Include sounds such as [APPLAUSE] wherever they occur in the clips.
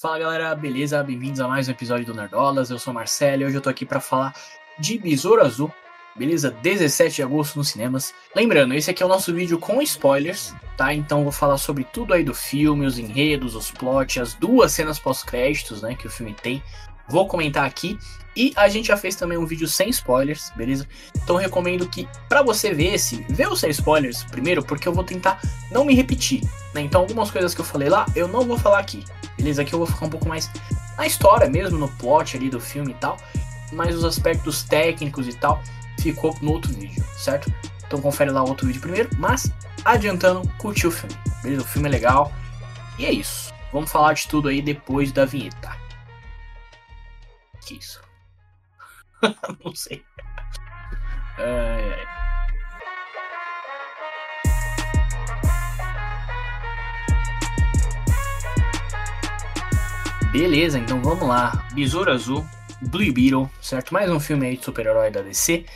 Fala galera, beleza? Bem-vindos a mais um episódio do Nerdolas. Eu sou o Marcelo e hoje eu tô aqui para falar de Besouro Azul, beleza? 17 de agosto nos cinemas. Lembrando, esse aqui é o nosso vídeo com spoilers, tá? Então vou falar sobre tudo aí do filme, os enredos, os plots, as duas cenas pós-créditos, né, que o filme tem. Vou comentar aqui e a gente já fez também um vídeo sem spoilers, beleza? Então recomendo que para você ver esse, vê os sem spoilers primeiro, porque eu vou tentar não me repetir, né? Então algumas coisas que eu falei lá, eu não vou falar aqui, beleza? Aqui eu vou ficar um pouco mais na história mesmo, no plot ali do filme e tal, mas os aspectos técnicos e tal ficou no outro vídeo, certo? Então confere lá o outro vídeo primeiro, mas adiantando, curtir o filme, beleza? O filme é legal. E é isso. Vamos falar de tudo aí depois da vinheta. Que isso? [LAUGHS] não sei. Ai, ai. Beleza, então vamos lá. Besouro Azul, Blue Beetle, certo? Mais um filme aí de super-herói da DC.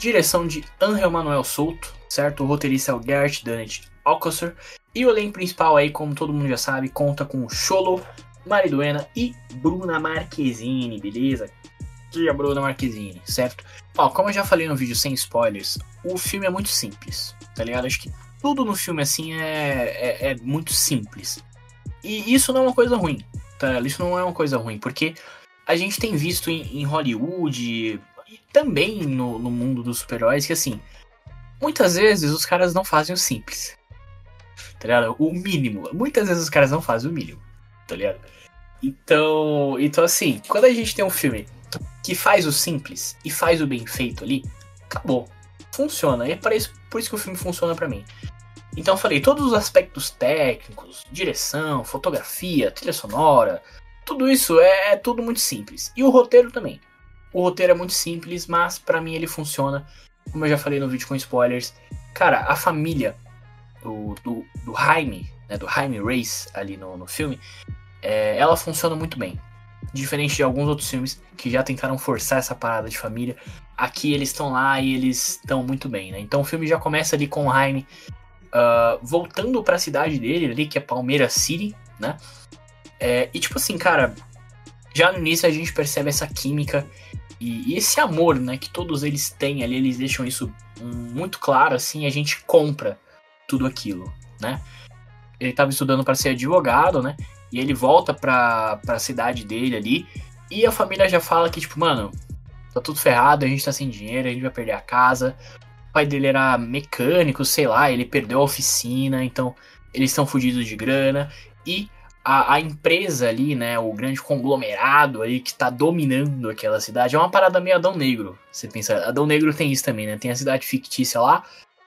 Direção de Angel Manuel Souto, certo? O roteirista é o Garrett Dunnett Alcocer. E o elenco principal aí, como todo mundo já sabe, conta com Cholo, Mariduena e Bruna Marquezine, beleza? Que é a Bruna Marquezine, certo? Ó, como eu já falei no vídeo sem spoilers, o filme é muito simples, tá ligado? Acho que tudo no filme assim é, é, é muito simples. E isso não é uma coisa ruim, tá? Isso não é uma coisa ruim, porque a gente tem visto em, em Hollywood e também no, no mundo dos super-heróis que, assim, muitas vezes os caras não fazem o simples, tá ligado? O mínimo. Muitas vezes os caras não fazem o mínimo, tá ligado? Então, então assim, quando a gente tem um filme que faz o simples e faz o bem feito ali, acabou. Funciona. E é por isso, por isso que o filme funciona para mim. Então eu falei, todos os aspectos técnicos, direção, fotografia, trilha sonora, tudo isso é, é tudo muito simples. E o roteiro também. O roteiro é muito simples, mas para mim ele funciona. Como eu já falei no vídeo com spoilers. Cara, a família do, do, do Jaime, né, do Jaime Race ali no, no filme, é, ela funciona muito bem. Diferente de alguns outros filmes que já tentaram forçar essa parada de família. Aqui eles estão lá e eles estão muito bem, né? Então o filme já começa ali com o Jaime uh, voltando para a cidade dele ali, que é Palmeiras City, né? É, e tipo assim, cara, já no início a gente percebe essa química e, e, esse amor, né, que todos eles têm ali, eles deixam isso muito claro, assim, a gente compra tudo aquilo, né? Ele estava estudando para ser advogado, né? E ele volta pra, pra cidade dele ali. E a família já fala que, tipo, mano, tá tudo ferrado, a gente tá sem dinheiro, a gente vai perder a casa. O pai dele era mecânico, sei lá, ele perdeu a oficina, então eles estão fodidos de grana. E a, a, empresa ali, né, o grande conglomerado ali que tá dominando aquela cidade, é uma parada meio Adão Negro. Você pensa, Adão Negro tem isso também, né? Tem a cidade fictícia lá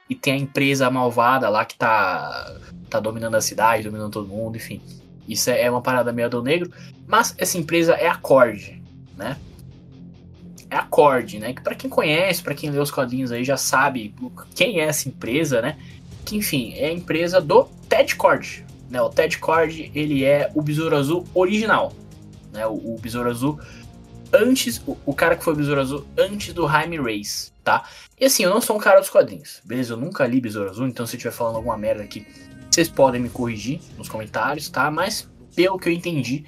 e tem a empresa malvada lá que tá, tá dominando a cidade, dominando todo mundo, enfim. Isso é uma parada meio Adão Negro. Mas essa empresa é a Cord, né? É a Cord, né? Que para quem conhece, para quem lê os quadrinhos aí já sabe quem é essa empresa, né? Que enfim, é a empresa do Ted Cord. Né? O Ted Cord, ele é o Besouro Azul original. Né? O, o Besouro Azul antes, o, o, cara que foi o Besouro Azul antes do Jaime Race, tá? E assim, eu não sou um cara dos quadrinhos, beleza? Eu nunca li Besouro Azul, então se eu estiver falando alguma merda aqui, vocês podem me corrigir nos comentários, tá? Mas pelo que eu entendi,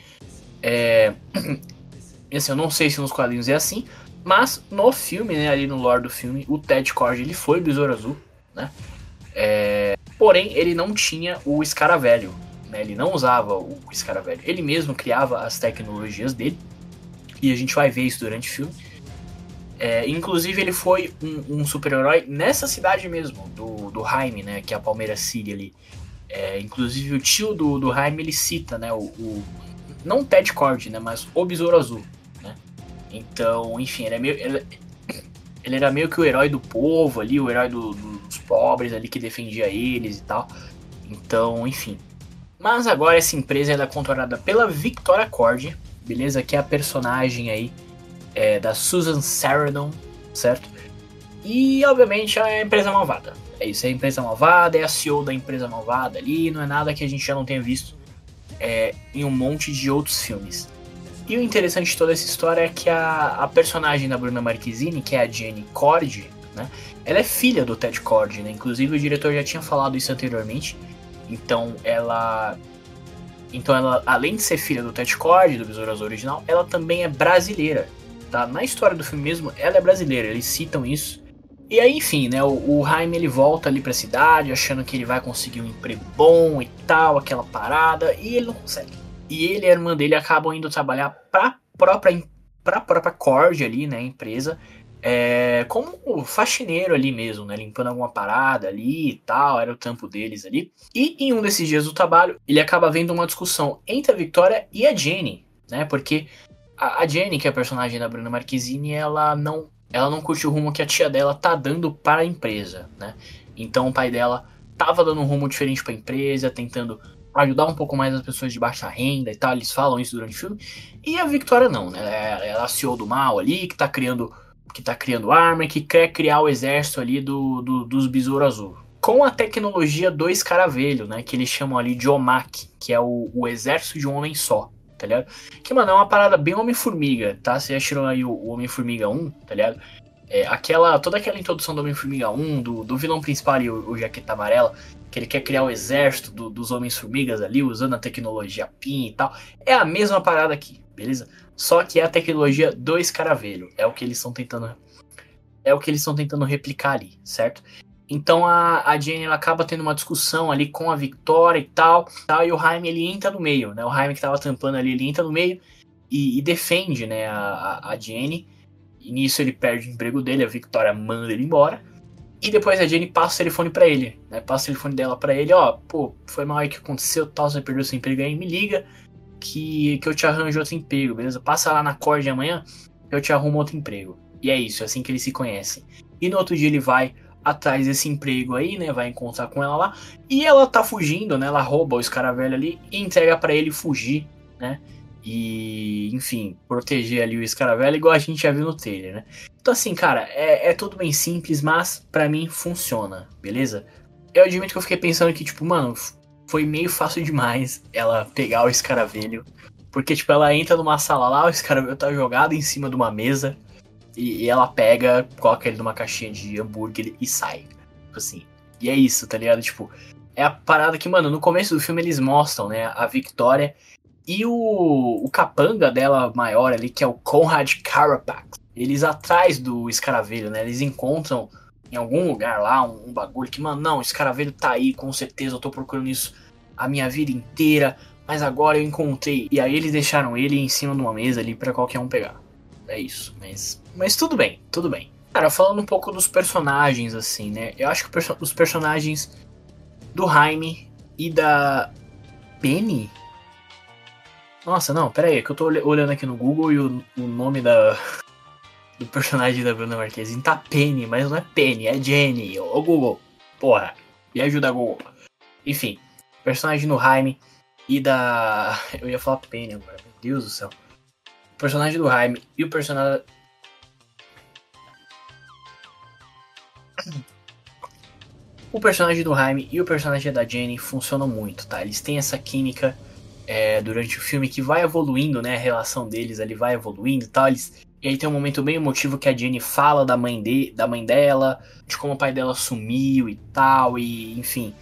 é... [CLEARS THROAT] assim, eu não sei se nos quadrinhos é assim, mas no filme, né, ali no lore do filme, o Ted Cord ele foi Besouro Azul, né? É... Porém, ele não tinha o Escaravelho, né? Ele não usava o Escaravelho. Ele mesmo criava as tecnologias dele, e a gente vai ver isso durante o filme. É, inclusive, ele foi um, um super-herói nessa cidade mesmo, do, do Jaime, né? Que é a Palmeiras City ali. É, inclusive o tio do, do Jaime ele cita, né? O, o, não o Ted Cord, né? Mas o Besouro Azul, né? Então, enfim, ele, é meio, ele, ele, era meio que o herói do povo ali, o herói do, dos pobres ali que defendia eles e tal. Então, enfim. Mas agora essa empresa é controlada pela Victoria Cord, beleza? Que é a personagem aí é, da Susan Sarandon, certo? E obviamente é a empresa malvada. É isso, é a empresa malvada, é a CEO da empresa malvada ali, não é nada que a gente já não tenha visto é, em um monte de outros filmes. E o interessante de toda essa história é que a, a personagem da Bruna Marquezine, que é a Jenny Cord, né, ela é filha do Ted Cord, né? Inclusive o diretor já tinha falado isso anteriormente. Então ela Então ela, além de ser filha do Ted Cord, do Besouro Azul original, ela também é brasileira. Tá? Na história do filme mesmo, ela é brasileira, eles citam isso. E aí, enfim, né, o, o Jaime ele volta ali pra cidade, achando que ele vai conseguir um emprego bom e tal, aquela parada, e ele não consegue. E ele e a irmã dele acabam indo trabalhar pra própria, pra própria Cord ali, né, empresa, é, como faxineiro ali mesmo, né, limpando alguma parada ali e tal, era o tampo deles ali. E em um desses dias do trabalho, ele acaba vendo uma discussão entre a Victoria e a Jenny, né, porque a, a Jenny, que é a personagem da Bruna Marquezine, ela não ela não curte o rumo que a tia dela tá dando para a empresa, né? Então o pai dela tava dando um rumo diferente para a empresa, tentando ajudar um pouco mais as pessoas de baixa renda e tal, eles falam isso durante o filme. E a Victoria não, né? Ela é a CEO do mal ali, que tá criando que tá criando arma, que quer criar o exército ali do, do dos Besouro Azul. Com a tecnologia do escaravelho, né? Que eles chamam ali de OMAC, que é o, o exército de um homem só tá ligado? Que, mano, é uma parada bem Homem-Formiga, tá? Você já tirou aí o, o Homem-Formiga 1, tá ligado? É, aquela, toda aquela introdução do Homem-Formiga 1, do, do vilão principal ali, o, o Jaqueta Amarela, que ele quer criar o exército do, dos Homens-Formigas ali, usando a tecnologia PIN e tal, é a mesma parada aqui, beleza? Só que é a tecnologia do escaravelho, é o que eles estão tentando é o que eles estão tentando replicar ali, certo? Então a, a Jane ela acaba tendo uma discussão ali com a Victoria e tal, tal e o Jaime ele entra no meio, né? O Jaime que tava tampando ali, ele entra no meio e, e defende, né, a, a, Jane. E nisso ele perde o emprego dele, a Victoria manda ele embora. E depois a Jane passa o telefone para ele, né? Passa o telefone dela para ele, ó, pô, foi mal aí que aconteceu, tal, você perdeu seu emprego aí, me liga que, que eu te arranjo outro emprego, beleza? Passa lá na corda amanhã, eu te arrumo outro emprego. E é isso, é assim que eles se conhecem. E no outro dia ele vai atrás desse emprego aí, né? Vai encontrar com ela lá. E ela tá fugindo, né? Ela rouba o escaravelho ali e entrega para ele fugir, né? E, enfim, proteger ali o escaravelho, igual a gente já viu no trailer, né? Então, assim, cara, é, é tudo bem simples, mas para mim funciona, beleza? Eu admito que eu fiquei pensando que, tipo, mano, foi meio fácil demais ela pegar o escaravelho. Porque, tipo, ela entra numa sala lá, o escaravelho tá jogado em cima de uma mesa. E, e, ela pega, coloca ele numa caixinha de hambúrguer e sai. Tipo assim. E é isso, tá ligado? Tipo, é a parada que, mano, no começo do filme eles mostram, né, a Victoria e o, o capanga dela maior ali, que é o Conrad Carapax. Eles atrás do escaravelho, né? Eles encontram em algum lugar lá um, um bagulho que, mano, não, o escaravelho tá aí, com certeza, eu tô procurando isso a minha vida inteira, mas agora eu encontrei. E aí eles deixaram ele em cima de uma mesa ali para qualquer um pegar. É isso, mas mas tudo bem, tudo bem. Cara, falando um pouco dos personagens, assim, né? Eu acho que os personagens do Jaime e da Penny. Nossa, não, pera aí, é que eu tô olhando aqui no Google e o, o nome da, [LAUGHS] do personagem da Bruna Marquezine tá Penny, mas não é Penny, é Jenny. Ô Google, porra, me ajuda Google. Enfim, personagem do Jaime e da. [LAUGHS] Eu ia falar Penny agora, meu Deus do céu. O personagem do Jaime e o personagem O personagem do Jaime e o personagem da Jenny funcionam muito, tá? Eles têm essa química é, durante o filme que vai evoluindo, né? A relação deles ali vai evoluindo e tal. Eles, e aí tem um momento bem emotivo que a Jenny fala da mãe, de, da mãe dela, de como o pai dela sumiu e tal, e enfim.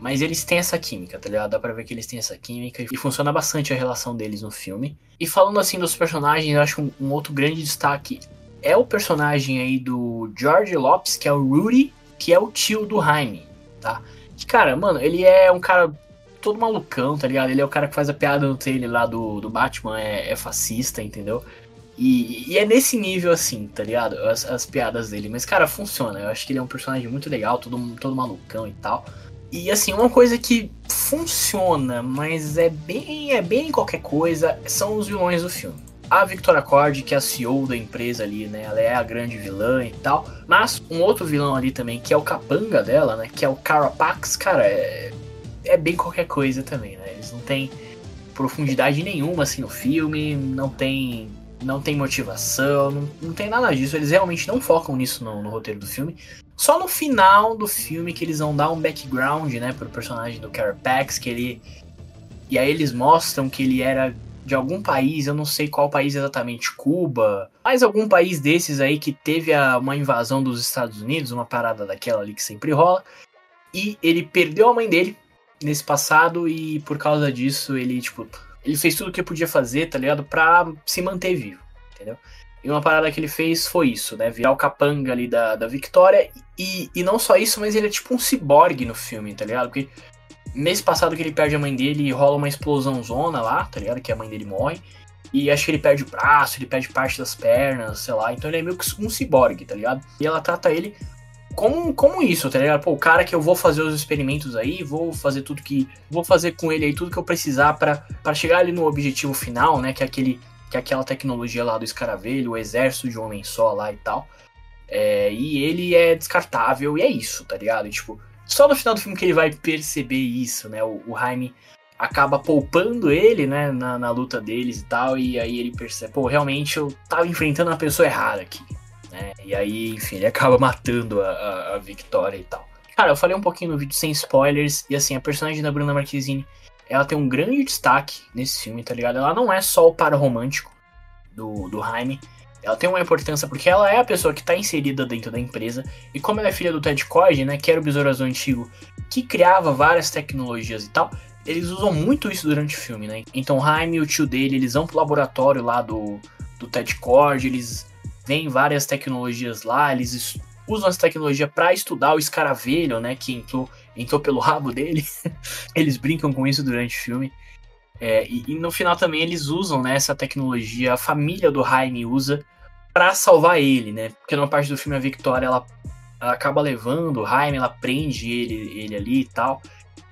Mas eles têm essa química, tá ligado? Dá pra ver que eles têm essa química e funciona bastante a relação deles no filme. E falando assim dos personagens, eu acho um, um outro grande destaque é o personagem aí do George Lopes, que é o Rudy, que é o tio do Jaime, tá? Que, cara, mano, ele é um cara todo malucão, tá ligado? Ele é o cara que faz a piada no trailer lá do, do Batman, é, é fascista, entendeu? E, e, é nesse nível assim, tá ligado? As, as, piadas dele. Mas, cara, funciona. Eu acho que ele é um personagem muito legal, todo, todo malucão e tal. E assim, uma coisa que funciona, mas é bem, é bem qualquer coisa, são os vilões do filme a Victoria Cord, que é a CEO da empresa ali, né? Ela é a grande vilã e tal. Mas um outro vilão ali também, que é o capanga dela, né? Que é o Carapax, cara, é, é bem qualquer coisa também, né? Eles não têm profundidade nenhuma assim no filme, não tem não tem motivação, não, não tem nada disso. Eles realmente não focam nisso no, no, roteiro do filme. Só no final do filme que eles vão dar um background, né, pro personagem do Carapax, que ele e aí eles mostram que ele era de algum país, eu não sei qual país exatamente, Cuba, mas algum país desses aí que teve a, uma invasão dos Estados Unidos, uma parada daquela ali que sempre rola, e ele perdeu a mãe dele nesse passado e por causa disso ele, tipo, ele fez tudo o que podia fazer, tá ligado? Pra se manter vivo, entendeu? E uma parada que ele fez foi isso, né? Virar o capanga ali da, da Victoria. E, e não só isso, mas ele é tipo um ciborgue no filme, tá ligado? Porque mês passado que ele perde a mãe dele, rola uma explosão zona lá, tá ligado? Que a mãe dele morre. E acho que ele perde o braço, ele perde parte das pernas, sei lá. Então ele é meio que um ciborgue, tá ligado? E ela trata ele como, como isso, tá ligado? Pô, o cara que eu vou fazer os experimentos aí, vou fazer tudo que. Vou fazer com ele aí tudo que eu precisar para chegar ali no objetivo final, né? Que é aquele. Que é aquela tecnologia lá do escaravelho, o exército de homem só lá e tal. É, e ele é descartável e é isso, tá ligado? E, tipo, só no final do filme que ele vai perceber isso, né? O, o Jaime acaba poupando ele, né, na, na, luta deles e tal, e aí ele percebe, pô, realmente eu tava enfrentando a pessoa errada aqui, né? E aí, enfim, ele acaba [LAUGHS] matando a, a, a Victoria e tal. Cara, eu falei um pouquinho no vídeo sem spoilers, e assim, a personagem da Bruna Marquezine, ela tem um grande destaque nesse filme, tá ligado? Ela não é só o par romântico do, do Jaime, ela tem uma importância porque ela é a pessoa que está inserida dentro da empresa. E como ela é filha do Ted Cord, né, que era o Besouro Azul antigo, que criava várias tecnologias e tal, eles usam muito isso durante o filme, né? Então Jaime e o tio dele, eles vão pro laboratório lá do, do Ted Cord, eles várias tecnologias lá, eles usam essa tecnologia para estudar o escaravelho, né, que entrou, entrou pelo [LAUGHS] rabo dele. eles brincam com isso durante o filme. É, e, e, no final também eles usam né, essa tecnologia, a família do Jaime usa para salvar ele, né? Porque numa parte do filme a Victoria ela, ela acaba levando o Jaime, ela prende ele, ele ali e tal.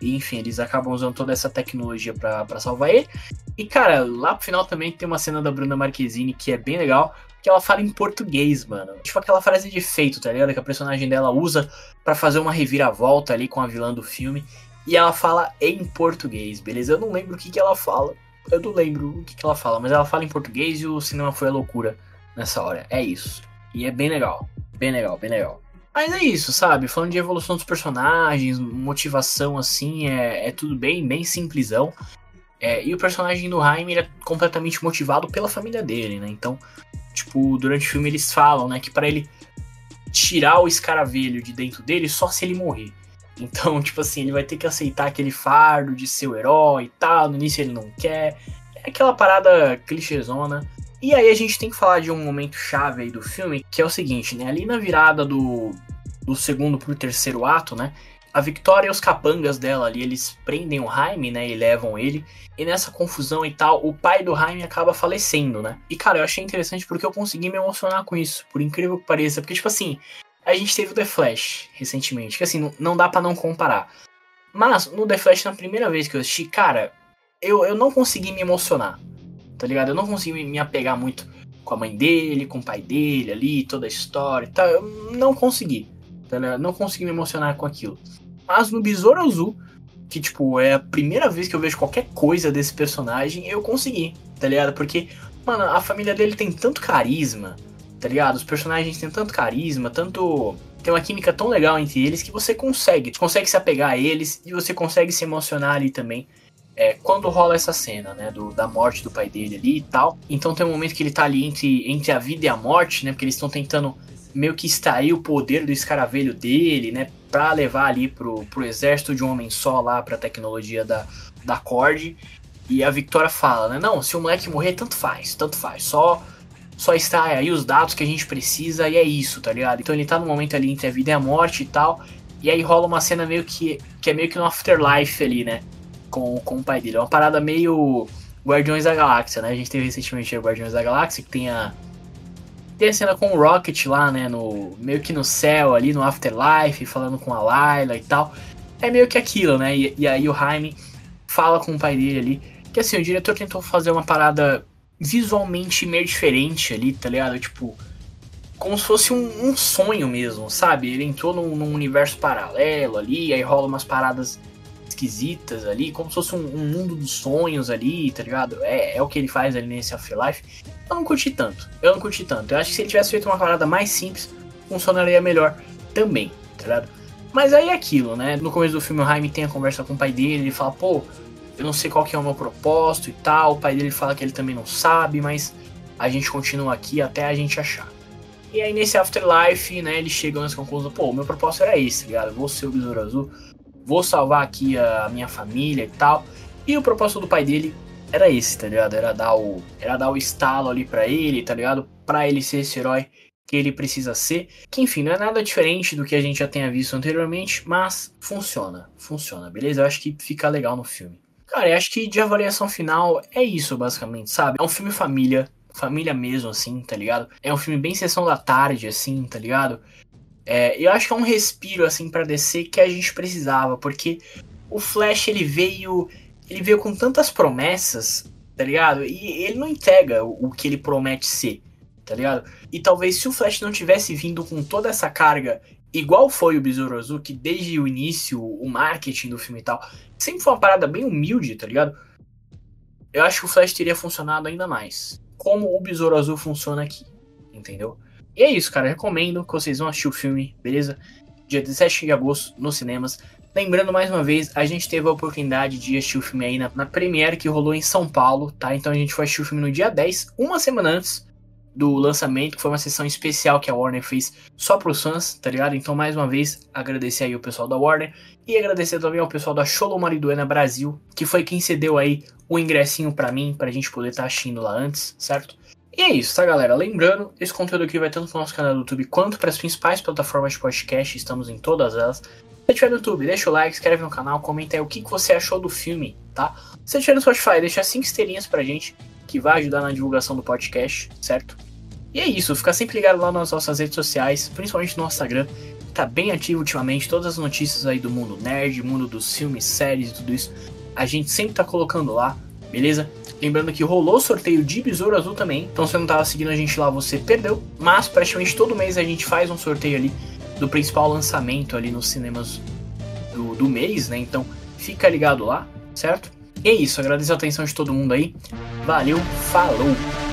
E, enfim, eles acabam usando toda essa tecnologia para salvar ele. E, cara, lá pro final também tem uma cena da Bruna Marquezine que é bem legal, que ela fala em português, mano. Tipo aquela frase de efeito, tá ligado? Que a personagem dela usa para fazer uma reviravolta ali com a vilã do filme. E ela fala em português, beleza? Eu não lembro o que, que ela fala. Eu não lembro o que, que ela fala, mas ela fala em português e o cinema foi a loucura nessa hora. É isso. E é bem legal. Bem legal, bem legal. Mas é isso, sabe? Falando de evolução dos personagens, motivação assim, é, é tudo bem, bem simplesão. É, e o personagem do Jaime é completamente motivado pela família dele, né? Então, tipo, durante o filme eles falam, né, que para ele tirar o escaravelho de dentro dele só se ele morrer. [LAUGHS] Então, tipo assim, ele vai ter que aceitar aquele fardo de ser o herói e tal. No início ele não quer. É aquela parada clichêzona. E aí a gente tem que falar de um momento chave aí do filme, que é o seguinte, né? Ali na virada do, do segundo pro terceiro ato, né? A Victoria e os capangas dela ali, eles prendem o Jaime, né? E levam ele. E nessa confusão e tal, o pai do Jaime acaba falecendo, né? E cara, eu achei interessante porque eu consegui me emocionar com isso, por incrível que pareça. Porque, tipo assim, a gente teve o The Flash recentemente, que assim, não, não dá para não comparar. Mas no The Flash, na primeira vez que eu assisti, cara, eu, eu não consegui me emocionar, tá ligado? Eu não consegui me apegar muito com a mãe dele, com o pai dele ali, toda a história e tal. Eu não consegui, tá ligado? Não consegui me emocionar com aquilo. Mas no Besouro Azul, que tipo, é a primeira vez que eu vejo qualquer coisa desse personagem, eu consegui, tá ligado? Porque, mano, a família dele tem tanto carisma, tá ligado? Os personagens têm tanto carisma, tanto. Tem uma química tão legal entre eles que você consegue. Consegue se apegar a eles e você consegue se emocionar ali também. É, quando rola essa cena, né? Do, da morte do pai dele ali e tal. Então tem um momento que ele tá ali entre, entre a vida e a morte, né? Porque eles estão tentando meio que extrair o poder do escaravelho dele, né? Pra levar ali pro, pro exército de um homem só lá, pra tecnologia da, da Cord. E a Victoria fala, né? Não, se o moleque morrer, tanto faz, tanto faz. Só só está aí os dados que a gente precisa e é isso, tá ligado? Então ele tá no momento ali entre a vida e a morte e tal. E aí rola uma cena meio que. que é meio que no afterlife ali, né? Com, com o pai dele. É uma parada meio. Guardiões da Galáxia, né? A gente teve recentemente o Guardiões da Galáxia, que tem a. Tem a cena com o Rocket lá, né? No, meio que no céu ali, no Afterlife, falando com a Layla e tal. É meio que aquilo, né? E, e aí o Jaime fala com o pai dele ali. Que assim, o diretor tentou fazer uma parada visualmente meio diferente ali, tá ligado? Tipo, como se fosse um, um sonho mesmo, sabe? Ele entrou num, num, universo paralelo ali, aí rola umas paradas esquisitas ali, como se fosse um, um, mundo dos sonhos ali, tá ligado? É, é o que ele faz ali nesse Afterlife. Eu não curti tanto, eu não curti tanto. Eu acho que se ele tivesse feito uma parada mais simples, funcionaria melhor também, tá ligado? Mas aí é aquilo, né? No começo do filme o Jaime tem a conversa com o pai dele, ele fala, pô, eu não sei qual que é o meu propósito e tal. O pai dele fala que ele também não sabe, mas a gente continua aqui até a gente achar. E aí nesse Afterlife, né, eles chegam nessa conclusão, pô, o meu propósito era esse, tá ligado? Vou ser o Besouro Azul, vou salvar aqui a minha família e tal. E o propósito do pai dele era esse, tá ligado? Era dar o, era dar o estalo ali para ele, tá ligado? Para ele ser esse herói que ele precisa ser. Que enfim, não é nada diferente do que a gente já tenha visto anteriormente, mas funciona, funciona, beleza? Eu acho que fica legal no filme. Cara, eu acho que de avaliação final é isso, basicamente, sabe? É um filme família, família mesmo, assim, tá ligado? É um filme bem sessão da tarde, assim, tá ligado? É, eu acho que é um respiro, assim, para descer que a gente precisava, porque o Flash, ele veio. Ele veio com tantas promessas, tá ligado? E ele não entrega o que ele promete ser, tá ligado? E talvez se o Flash não tivesse vindo com toda essa carga, igual foi o Besouro Azul, que desde o início, o marketing do filme e tal, sempre foi uma parada bem humilde, tá ligado? Eu acho que o Flash teria funcionado ainda mais. Como o Besouro Azul funciona aqui, entendeu? E é isso, cara. recomendo que vocês vão assistir o filme, beleza? Dia 17 de agosto, nos cinemas. Lembrando mais uma vez, a gente teve a oportunidade de assistir o filme aí na, na Premiere que rolou em São Paulo, tá? Então a gente foi assistir o filme no dia 10, uma semana antes do lançamento, que foi uma sessão especial que a Warner fez só para os fãs, tá ligado? Então, mais uma vez, agradecer aí o pessoal da Warner e agradecer também ao pessoal da Cholo Mariduena Brasil, que foi quem cedeu aí o ingressinho para mim, pra gente poder estar tá assistindo lá antes, certo? E é isso, tá, galera? Lembrando, esse conteúdo aqui vai tanto pro nosso canal do YouTube quanto para as principais plataformas de podcast, estamos em todas elas. Se estiver no YouTube, deixa o like, inscreve no canal, comenta aí o que, que você achou do filme, tá? Se estiver no Spotify, deixa 5 estrelinhas pra gente, que vai ajudar na divulgação do podcast, certo? E é isso, fica sempre ligado lá nas nossas redes sociais, principalmente no Instagram, que tá bem ativo ultimamente, todas as notícias aí do mundo nerd, mundo dos filmes, séries e tudo isso, a gente sempre tá colocando lá, beleza? Lembrando que rolou sorteio de Besouro Azul também, então se você não tava seguindo a gente lá, você perdeu, mas praticamente todo mês a gente faz um sorteio ali do principal lançamento ali nos cinemas do, do mês, né? Então fica ligado lá, certo? E é isso, agradeço a atenção de todo mundo aí, valeu, falou!